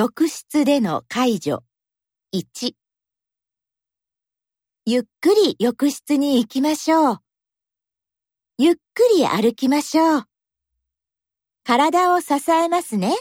浴室での介助。1。ゆっくり浴室に行きましょう。ゆっくり歩きましょう。体を支えますね。